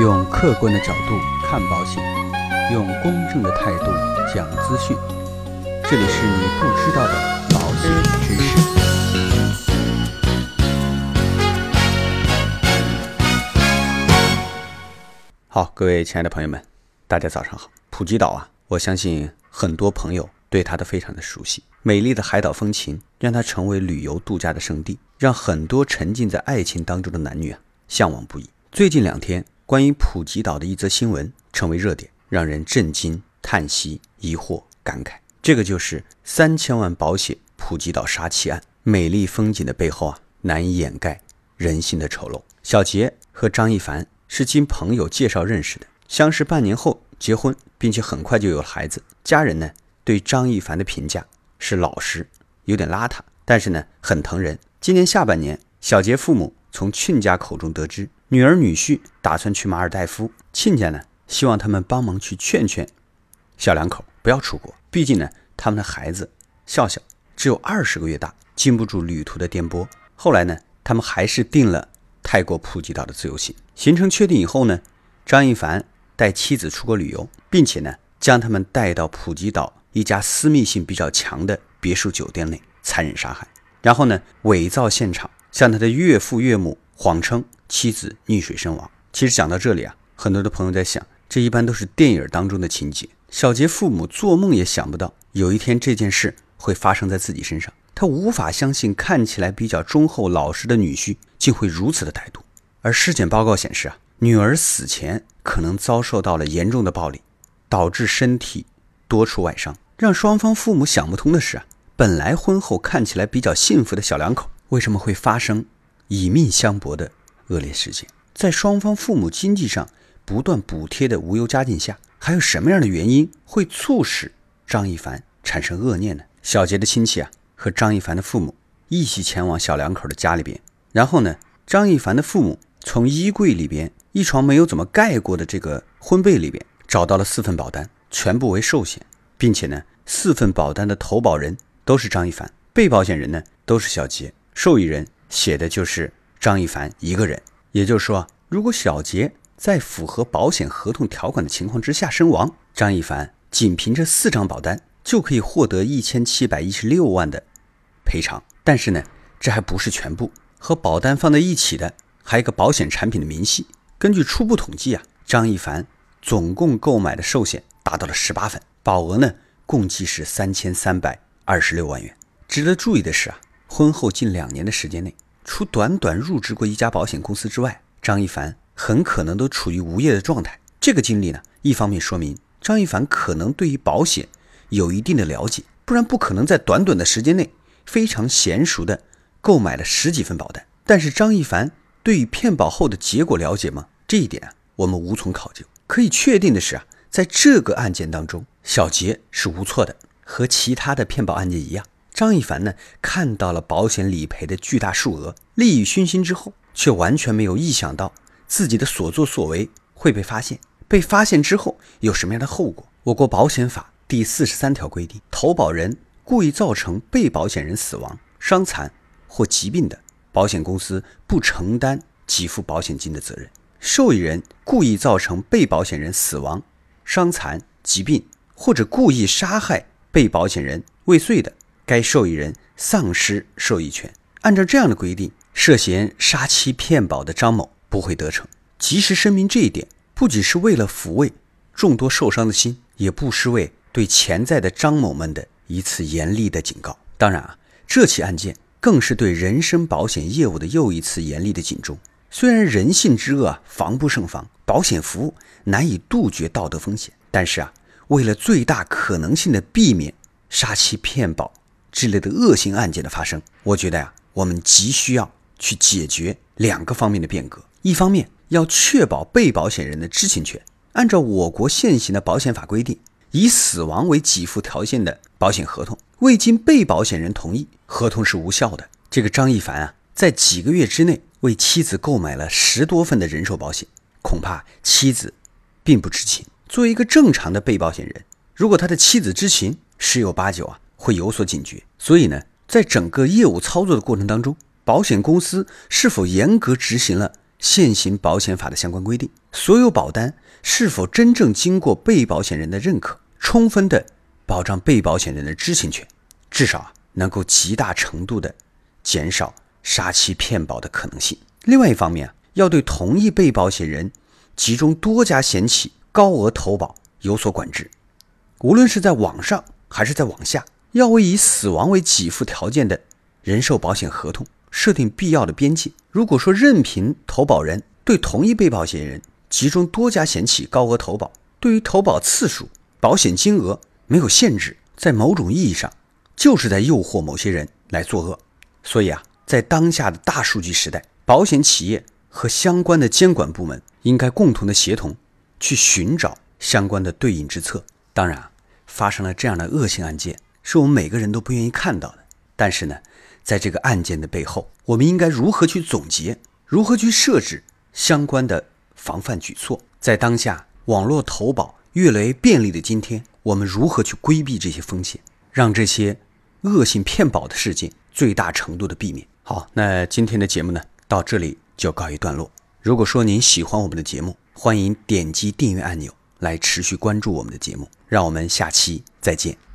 用客观的角度看保险，用公正的态度讲资讯。这里是你不知道的保险知识。好，各位亲爱的朋友们，大家早上好。普吉岛啊，我相信很多朋友对它都非常的熟悉。美丽的海岛风情让它成为旅游度假的圣地，让很多沉浸在爱情当中的男女啊向往不已。最近两天，关于普吉岛的一则新闻成为热点，让人震惊、叹息、疑惑、感慨。这个就是三千万保险普吉岛杀妻案。美丽风景的背后啊，难以掩盖人性的丑陋。小杰和张一凡是经朋友介绍认识的，相识半年后结婚，并且很快就有了孩子。家人呢对张一凡的评价是老实，有点邋遢，但是呢很疼人。今年下半年，小杰父母从亲家口中得知，女儿女婿打算去马尔代夫，亲家呢希望他们帮忙去劝劝小两口不要出国，毕竟呢他们的孩子笑笑只有二十个月大，经不住旅途的颠簸。后来呢，他们还是订了泰国普吉岛的自由行。行程确定以后呢，张一凡带妻子出国旅游，并且呢将他们带到普吉岛一家私密性比较强的别墅酒店内残忍杀害，然后呢伪造现场，向他的岳父岳母谎称妻子溺水身亡。其实讲到这里啊，很多的朋友在想，这一般都是电影当中的情节。小杰父母做梦也想不到，有一天这件事会发生在自己身上。他无法相信，看起来比较忠厚老实的女婿竟会如此的歹毒。而尸检报告显示啊，女儿死前可能遭受到了严重的暴力，导致身体多处外伤。让双方父母想不通的是啊，本来婚后看起来比较幸福的小两口，为什么会发生以命相搏的恶劣事件？在双方父母经济上不断补贴的无忧家境下，还有什么样的原因会促使张一凡产生恶念呢？小杰的亲戚啊。和张一凡的父母一起前往小两口的家里边，然后呢，张一凡的父母从衣柜里边一床没有怎么盖过的这个婚被里边找到了四份保单，全部为寿险，并且呢，四份保单的投保人都是张一凡，被保险人呢都是小杰，受益人写的就是张一凡一个人。也就是说，如果小杰在符合保险合同条款的情况之下身亡，张一凡仅凭这四张保单就可以获得一千七百一十六万的。赔偿，但是呢，这还不是全部。和保单放在一起的，还有一个保险产品的明细。根据初步统计啊，张一凡总共购买的寿险达到了十八份，保额呢共计是三千三百二十六万元。值得注意的是啊，婚后近两年的时间内，除短短入职过一家保险公司之外，张一凡很可能都处于无业的状态。这个经历呢，一方面说明张一凡可能对于保险有一定的了解，不然不可能在短短的时间内。非常娴熟的购买了十几份保单，但是张一凡对于骗保后的结果了解吗？这一点啊，我们无从考究。可以确定的是啊，在这个案件当中，小杰是无错的。和其他的骗保案件一样，张一凡呢看到了保险理赔的巨大数额，利欲熏心之后，却完全没有意想到自己的所作所为会被发现。被发现之后有什么样的后果？我国保险法第四十三条规定，投保人。故意造成被保险人死亡、伤残或疾病的，保险公司不承担给付保险金的责任。受益人故意造成被保险人死亡、伤残、疾病或者故意杀害被保险人未遂的，该受益人丧失受益权。按照这样的规定，涉嫌杀妻骗保的张某不会得逞。及时声明这一点，不仅是为了抚慰众多受伤的心，也不失为对潜在的张某们的。一次严厉的警告。当然啊，这起案件更是对人身保险业务的又一次严厉的警钟。虽然人性之恶防不胜防，保险服务难以杜绝道德风险，但是啊，为了最大可能性的避免杀妻骗保之类的恶性案件的发生，我觉得呀，我们急需要去解决两个方面的变革。一方面要确保被保险人的知情权，按照我国现行的保险法规定。以死亡为给付条件的保险合同，未经被保险人同意，合同是无效的。这个张一凡啊，在几个月之内为妻子购买了十多份的人寿保险，恐怕妻子并不知情。作为一个正常的被保险人，如果他的妻子知情，十有八九啊会有所警觉。所以呢，在整个业务操作的过程当中，保险公司是否严格执行了现行保险法的相关规定，所有保单是否真正经过被保险人的认可，充分的保障被保险人的知情权，至少啊能够极大程度的减少杀妻骗保的可能性。另外一方面啊，要对同一被保险人集中多家险企高额投保有所管制，无论是在网上还是在网下，要为以死亡为给付条件的人寿保险合同。设定必要的边界。如果说任凭投保人对同一被保险人集中多家险企高额投保，对于投保次数、保险金额没有限制，在某种意义上就是在诱惑某些人来作恶。所以啊，在当下的大数据时代，保险企业和相关的监管部门应该共同的协同，去寻找相关的对应之策。当然啊，发生了这样的恶性案件，是我们每个人都不愿意看到的。但是呢？在这个案件的背后，我们应该如何去总结？如何去设置相关的防范举措？在当下网络投保越来越便利的今天，我们如何去规避这些风险，让这些恶性骗保的事件最大程度的避免？好，那今天的节目呢，到这里就告一段落。如果说您喜欢我们的节目，欢迎点击订阅按钮来持续关注我们的节目。让我们下期再见。